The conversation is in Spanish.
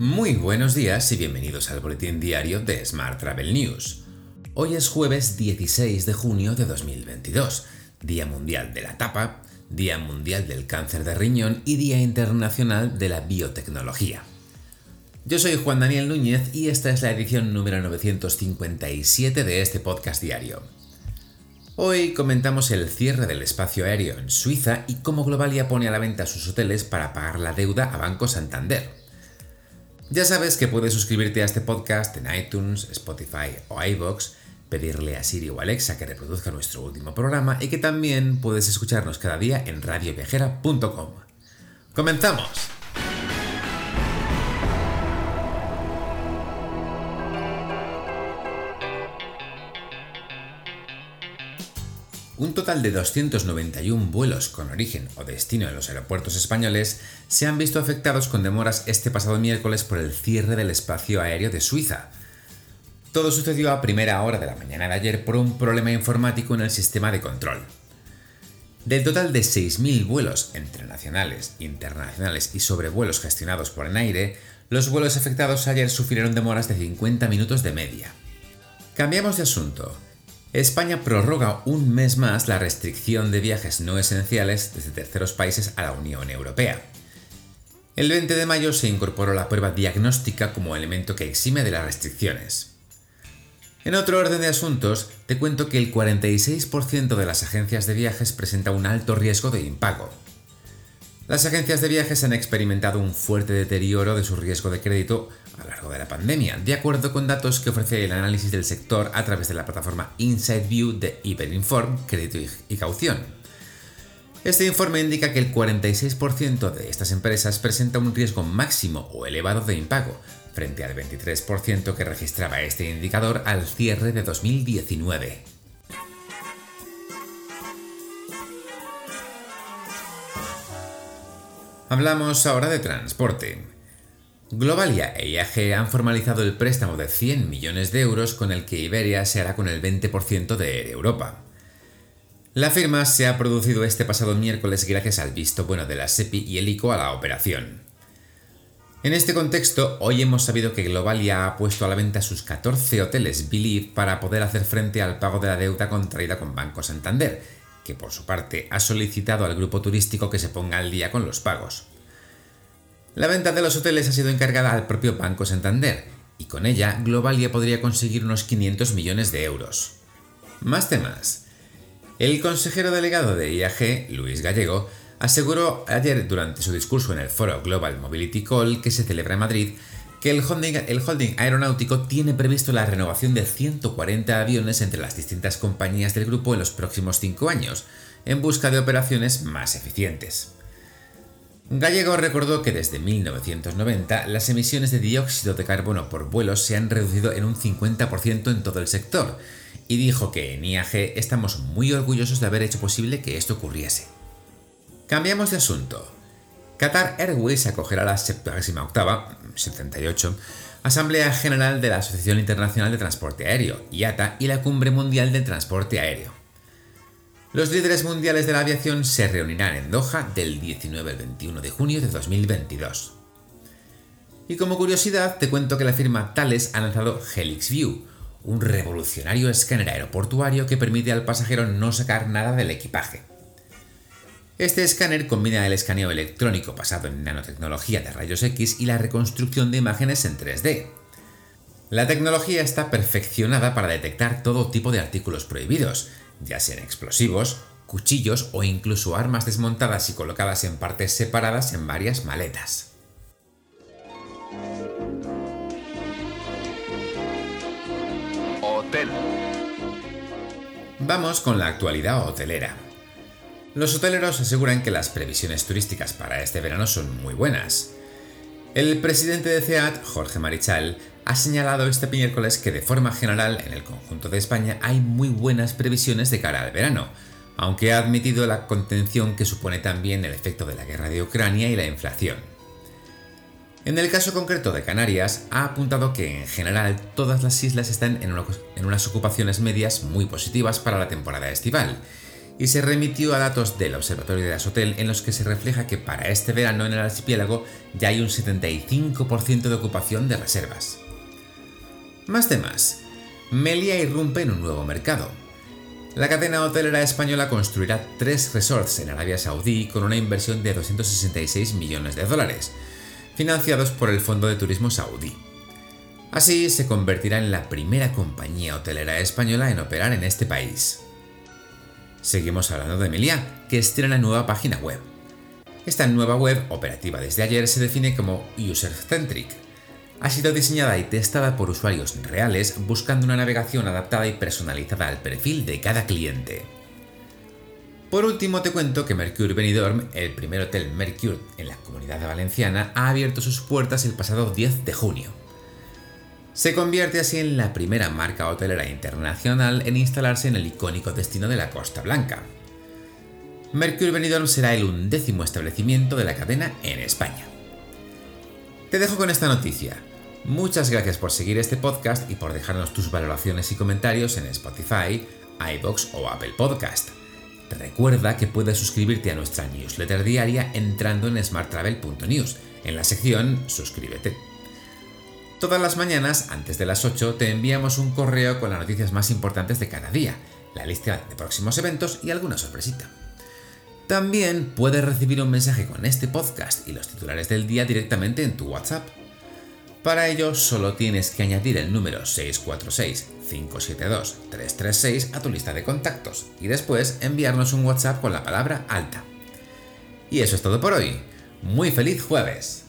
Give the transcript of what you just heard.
Muy buenos días y bienvenidos al boletín diario de Smart Travel News. Hoy es jueves 16 de junio de 2022, Día Mundial de la Tapa, Día Mundial del Cáncer de Riñón y Día Internacional de la Biotecnología. Yo soy Juan Daniel Núñez y esta es la edición número 957 de este podcast diario. Hoy comentamos el cierre del espacio aéreo en Suiza y cómo Globalia pone a la venta sus hoteles para pagar la deuda a Banco Santander. Ya sabes que puedes suscribirte a este podcast en iTunes, Spotify o iVoox, pedirle a Siri o Alexa que reproduzca nuestro último programa y que también puedes escucharnos cada día en radioviajera.com. ¡Comenzamos! Un total de 291 vuelos con origen o destino en los aeropuertos españoles se han visto afectados con demoras este pasado miércoles por el cierre del espacio aéreo de Suiza. Todo sucedió a primera hora de la mañana de ayer por un problema informático en el sistema de control. Del total de 6.000 vuelos entre nacionales, internacionales y sobrevuelos gestionados por aire, los vuelos afectados ayer sufrieron demoras de 50 minutos de media. Cambiamos de asunto. España prorroga un mes más la restricción de viajes no esenciales desde terceros países a la Unión Europea. El 20 de mayo se incorporó la prueba diagnóstica como elemento que exime de las restricciones. En otro orden de asuntos, te cuento que el 46% de las agencias de viajes presenta un alto riesgo de impago. Las agencias de viajes han experimentado un fuerte deterioro de su riesgo de crédito a lo largo de la pandemia, de acuerdo con datos que ofrece el análisis del sector a través de la plataforma Inside View de Iberinform Crédito y Caución. Este informe indica que el 46% de estas empresas presenta un riesgo máximo o elevado de impago, frente al 23% que registraba este indicador al cierre de 2019. Hablamos ahora de transporte. Globalia e IAG han formalizado el préstamo de 100 millones de euros con el que Iberia se hará con el 20% de Europa. La firma se ha producido este pasado miércoles gracias al visto bueno de la SEPI y el ICO a la operación. En este contexto, hoy hemos sabido que Globalia ha puesto a la venta sus 14 hoteles Believe para poder hacer frente al pago de la deuda contraída con Banco Santander, que por su parte ha solicitado al grupo turístico que se ponga al día con los pagos. La venta de los hoteles ha sido encargada al propio Banco Santander, y con ella Globalia podría conseguir unos 500 millones de euros. Más temas. El consejero delegado de IAG, Luis Gallego, aseguró ayer durante su discurso en el foro Global Mobility Call que se celebra en Madrid que el holding, aeronáutico tiene previsto la renovación de 140 aviones entre las distintas compañías del grupo en los próximos cinco años, en busca de operaciones más eficientes. Gallego recordó que desde 1990 las emisiones de dióxido de carbono por vuelo se han reducido en un 50% en todo el sector, y dijo que en IAG estamos muy orgullosos de haber hecho posible que esto ocurriese. Cambiamos de asunto. Qatar Airways acogerá la 78 78, Asamblea General de la Asociación Internacional de Transporte Aéreo, IATA, y la Cumbre Mundial del Transporte Aéreo. Los líderes mundiales de la aviación se reunirán en Doha del 19 al 21 de junio de 2022. Y como curiosidad, te cuento que la firma Thales ha lanzado Helix View, un revolucionario escáner aeroportuario que permite al pasajero no sacar nada del equipaje. Este escáner combina el escaneo electrónico basado en nanotecnología de rayos X y la reconstrucción de imágenes en 3D. La tecnología está perfeccionada para detectar todo tipo de artículos prohibidos, ya sean explosivos, cuchillos o incluso armas desmontadas y colocadas en partes separadas en varias maletas. Hotel. Vamos con la actualidad hotelera. Los hoteleros aseguran que las previsiones turísticas para este verano son muy buenas. El presidente de CEAT, Jorge Marichal, ha señalado este miércoles que de forma general en el conjunto de España hay muy buenas previsiones de cara al verano, aunque ha admitido la contención que supone también el efecto de la guerra de Ucrania y la inflación. En el caso concreto de Canarias, ha apuntado que en general todas las islas están en, unas ocupaciones medias muy positivas para la temporada estival, y se remitió a datos del Observatorio de Asotel en los que se refleja que para este verano en el archipiélago ya hay un 75% de ocupación de reservas. Más temas. Melia irrumpe en un nuevo mercado. La cadena hotelera española construirá tres resorts en Arabia Saudí con una inversión de 266 millones de dólares, financiados por el Fondo de Turismo Saudí. Así se convertirá en la primera compañía hotelera española en operar en este país. Seguimos hablando de Meliá, que estrena nueva página web. Esta nueva web, operativa desde ayer, se define como user-centric. Ha sido diseñada y testada por usuarios reales buscando una navegación adaptada y personalizada al perfil de cada cliente. Por último te cuento que Mercure Benidorm, el primer hotel Mercure en la comunidad valenciana, ha abierto sus puertas el pasado 10 de junio. Se convierte así en la primera marca hotelera internacional en instalarse en el icónico destino de la Costa Blanca. Mercury Benidorm será el undécimo establecimiento de la cadena en España. Te dejo con esta noticia. Muchas gracias por seguir este podcast y por dejarnos tus valoraciones y comentarios en Spotify, iBox o Apple Podcast. Recuerda que puedes suscribirte a nuestra newsletter diaria entrando en smarttravel.news, en la sección Suscríbete. Todas las mañanas, antes de las 8, te enviamos un correo con las noticias más importantes de cada día, la lista de próximos eventos y alguna sorpresita. También puedes recibir un mensaje con este podcast y los titulares del día directamente en tu WhatsApp. Para ello solo tienes que añadir el número 646-572-336 a tu lista de contactos y después enviarnos un WhatsApp con la palabra alta. Y eso es todo por hoy. Muy feliz jueves.